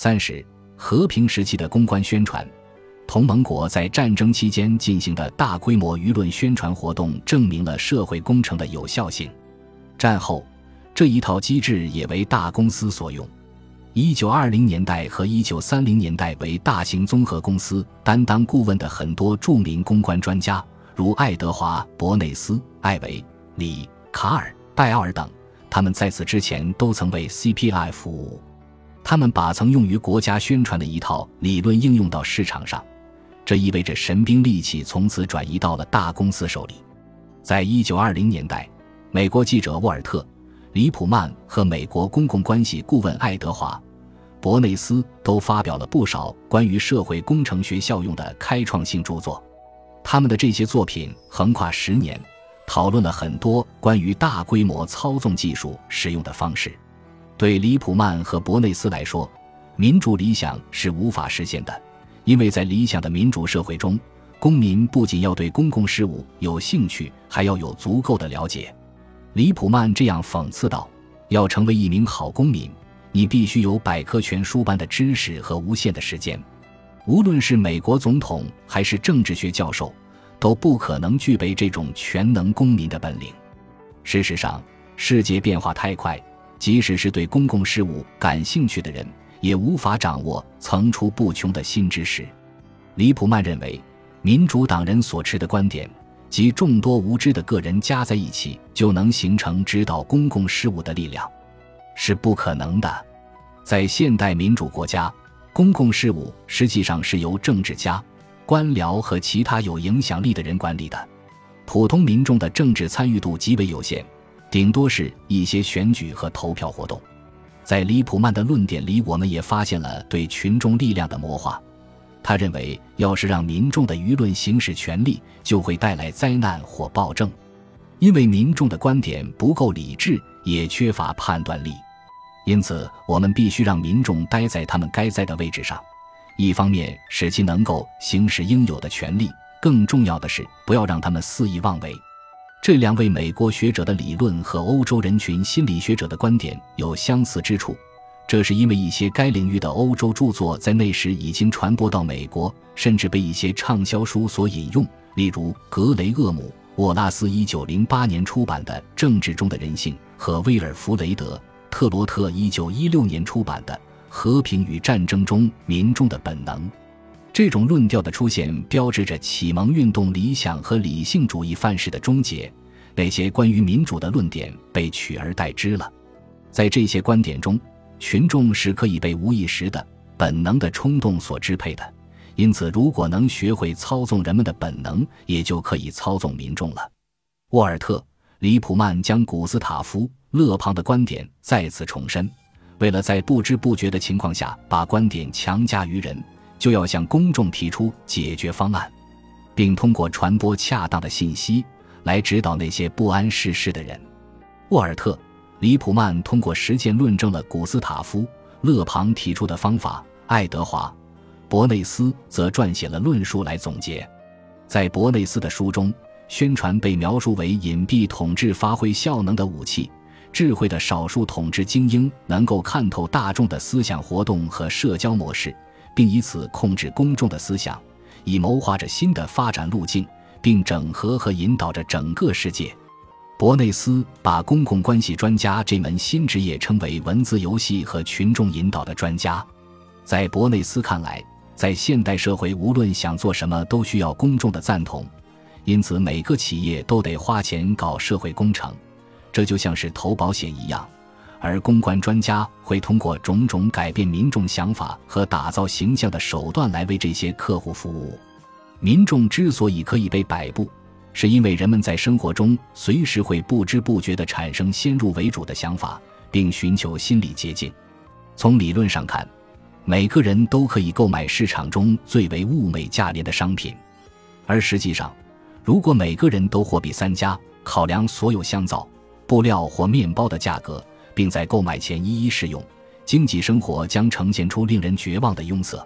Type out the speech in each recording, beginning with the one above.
三十，和平时期的公关宣传，同盟国在战争期间进行的大规模舆论宣传活动，证明了社会工程的有效性。战后，这一套机制也为大公司所用。一九二零年代和一九三零年代，为大型综合公司担当顾问的很多著名公关专家，如爱德华·伯内斯、艾维、里、卡尔、拜奥尔等，他们在此之前都曾为 CPI 服务。他们把曾用于国家宣传的一套理论应用到市场上，这意味着神兵利器从此转移到了大公司手里。在一九二零年代，美国记者沃尔特·里普曼和美国公共关系顾问爱德华。伯内斯都发表了不少关于社会工程学效用的开创性著作，他们的这些作品横跨十年，讨论了很多关于大规模操纵技术使用的方式。对里普曼和伯内斯来说，民主理想是无法实现的，因为在理想的民主社会中，公民不仅要对公共事务有兴趣，还要有足够的了解。里普曼这样讽刺道：“要成为一名好公民。”你必须有百科全书般的知识和无限的时间，无论是美国总统还是政治学教授，都不可能具备这种全能公民的本领。事实上，世界变化太快，即使是对公共事务感兴趣的人，也无法掌握层出不穷的新知识。李普曼认为，民主党人所持的观点及众多无知的个人加在一起，就能形成指导公共事务的力量。是不可能的，在现代民主国家，公共事务实际上是由政治家、官僚和其他有影响力的人管理的，普通民众的政治参与度极为有限，顶多是一些选举和投票活动。在李普曼的论点里，我们也发现了对群众力量的魔化。他认为，要是让民众的舆论行使权力，就会带来灾难或暴政，因为民众的观点不够理智，也缺乏判断力。因此，我们必须让民众待在他们该在的位置上，一方面使其能够行使应有的权利，更重要的是不要让他们肆意妄为。这两位美国学者的理论和欧洲人群心理学者的观点有相似之处，这是因为一些该领域的欧洲著作在那时已经传播到美国，甚至被一些畅销书所引用，例如格雷厄姆·沃拉斯1908年出版的《政治中的人性》和威尔弗雷德。特罗特一九一六年出版的《和平与战争中民众的本能》，这种论调的出现标志着启蒙运动理想和理性主义范式的终结。那些关于民主的论点被取而代之了。在这些观点中，群众是可以被无意识的本能的冲动所支配的。因此，如果能学会操纵人们的本能，也就可以操纵民众了。沃尔特·里普曼将古斯塔夫。勒庞的观点再次重申：为了在不知不觉的情况下把观点强加于人，就要向公众提出解决方案，并通过传播恰当的信息来指导那些不谙世事的人。沃尔特·里普曼通过实践论证了古斯塔夫·勒庞提出的方法，爱德华·伯内斯则撰写了论述来总结。在伯内斯的书中，宣传被描述为隐蔽统治发挥效能的武器。智慧的少数统治精英能够看透大众的思想活动和社交模式，并以此控制公众的思想，以谋划着新的发展路径，并整合和引导着整个世界。伯内斯把公共关系专家这门新职业称为“文字游戏和群众引导的专家”。在伯内斯看来，在现代社会，无论想做什么，都需要公众的赞同，因此每个企业都得花钱搞社会工程。这就像是投保险一样，而公关专家会通过种种改变民众想法和打造形象的手段来为这些客户服务。民众之所以可以被摆布，是因为人们在生活中随时会不知不觉地产生先入为主的想法，并寻求心理捷径。从理论上看，每个人都可以购买市场中最为物美价廉的商品，而实际上，如果每个人都货比三家，考量所有香皂。布料或面包的价格，并在购买前一一试用，经济生活将呈现出令人绝望的庸塞。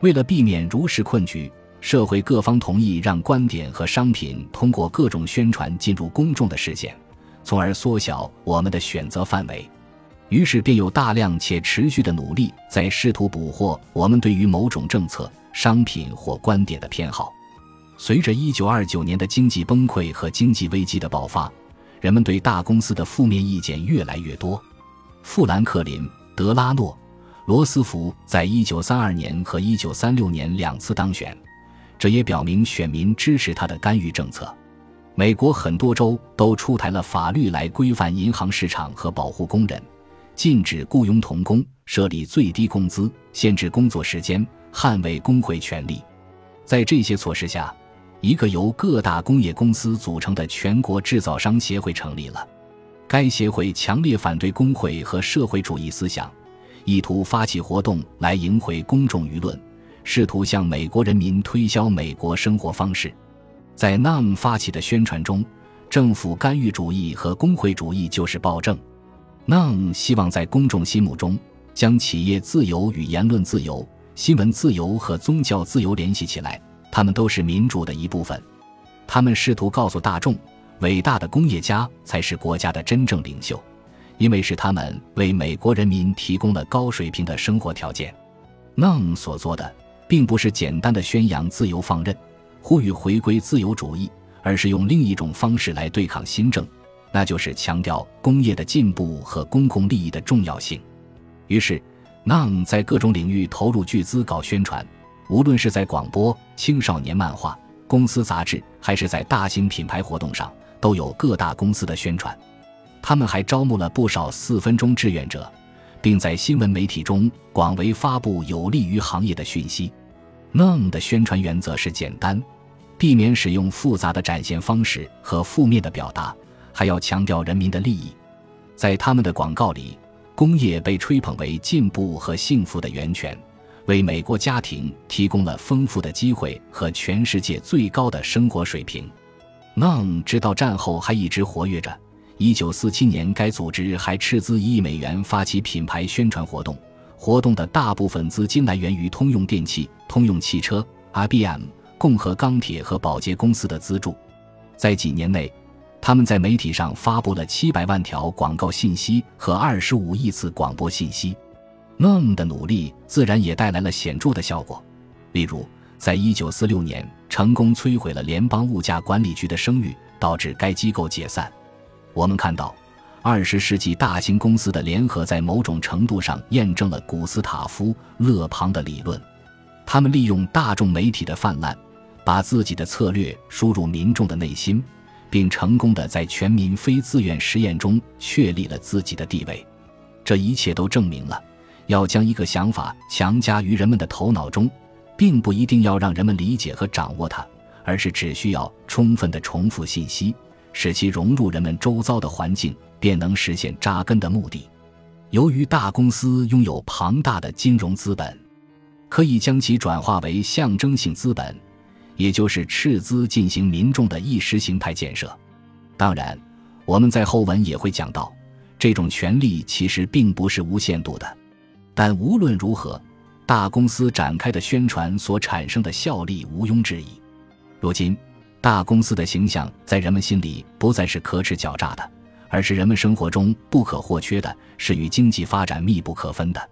为了避免如实困局，社会各方同意让观点和商品通过各种宣传进入公众的视线，从而缩小我们的选择范围。于是便有大量且持续的努力在试图捕获我们对于某种政策、商品或观点的偏好。随着1929年的经济崩溃和经济危机的爆发，人们对大公司的负面意见越来越多。富兰克林·德拉诺。罗斯福在一九三二年和一九三六年两次当选，这也表明选民支持他的干预政策。美国很多州都出台了法律来规范银行市场和保护工人，禁止雇佣童工，设立最低工资，限制工作时间，捍卫工会权利。在这些措施下，一个由各大工业公司组成的全国制造商协会成立了。该协会强烈反对工会和社会主义思想。意图发起活动来赢回公众舆论，试图向美国人民推销美国生活方式。在 NAM 发起的宣传中，政府干预主义和工会主义就是暴政。NAM 希望在公众心目中将企业自由与言论自由、新闻自由和宗教自由联系起来，他们都是民主的一部分。他们试图告诉大众，伟大的工业家才是国家的真正领袖。因为是他们为美国人民提供了高水平的生活条件，NAM 所做的并不是简单的宣扬自由放任、呼吁回归自由主义，而是用另一种方式来对抗新政，那就是强调工业的进步和公共利益的重要性。于是，NAM 在各种领域投入巨资搞宣传，无论是在广播、青少年漫画、公司杂志，还是在大型品牌活动上，都有各大公司的宣传。他们还招募了不少四分钟志愿者，并在新闻媒体中广为发布有利于行业的讯息。NAM 的宣传原则是简单，避免使用复杂的展现方式和负面的表达，还要强调人民的利益。在他们的广告里，工业被吹捧为进步和幸福的源泉，为美国家庭提供了丰富的机会和全世界最高的生活水平。NAM 直到战后还一直活跃着。一九四七年，该组织还斥资一亿美元发起品牌宣传活动，活动的大部分资金来源于通用电气、通用汽车、IBM、共和钢铁和宝洁公司的资助。在几年内，他们在媒体上发布了七百万条广告信息和二十五亿次广播信息。NAM 的努力自然也带来了显著的效果，例如，在一九四六年成功摧毁了联邦物价管理局的声誉，导致该机构解散。我们看到，二十世纪大型公司的联合在某种程度上验证了古斯塔夫·勒庞的理论。他们利用大众媒体的泛滥，把自己的策略输入民众的内心，并成功的在全民非自愿实验中确立了自己的地位。这一切都证明了，要将一个想法强加于人们的头脑中，并不一定要让人们理解和掌握它，而是只需要充分的重复信息。使其融入人们周遭的环境，便能实现扎根的目的。由于大公司拥有庞大的金融资本，可以将其转化为象征性资本，也就是斥资进行民众的意识形态建设。当然，我们在后文也会讲到，这种权利其实并不是无限度的。但无论如何，大公司展开的宣传所产生的效力毋庸置疑。如今。大公司的形象在人们心里不再是可耻狡诈的，而是人们生活中不可或缺的，是与经济发展密不可分的。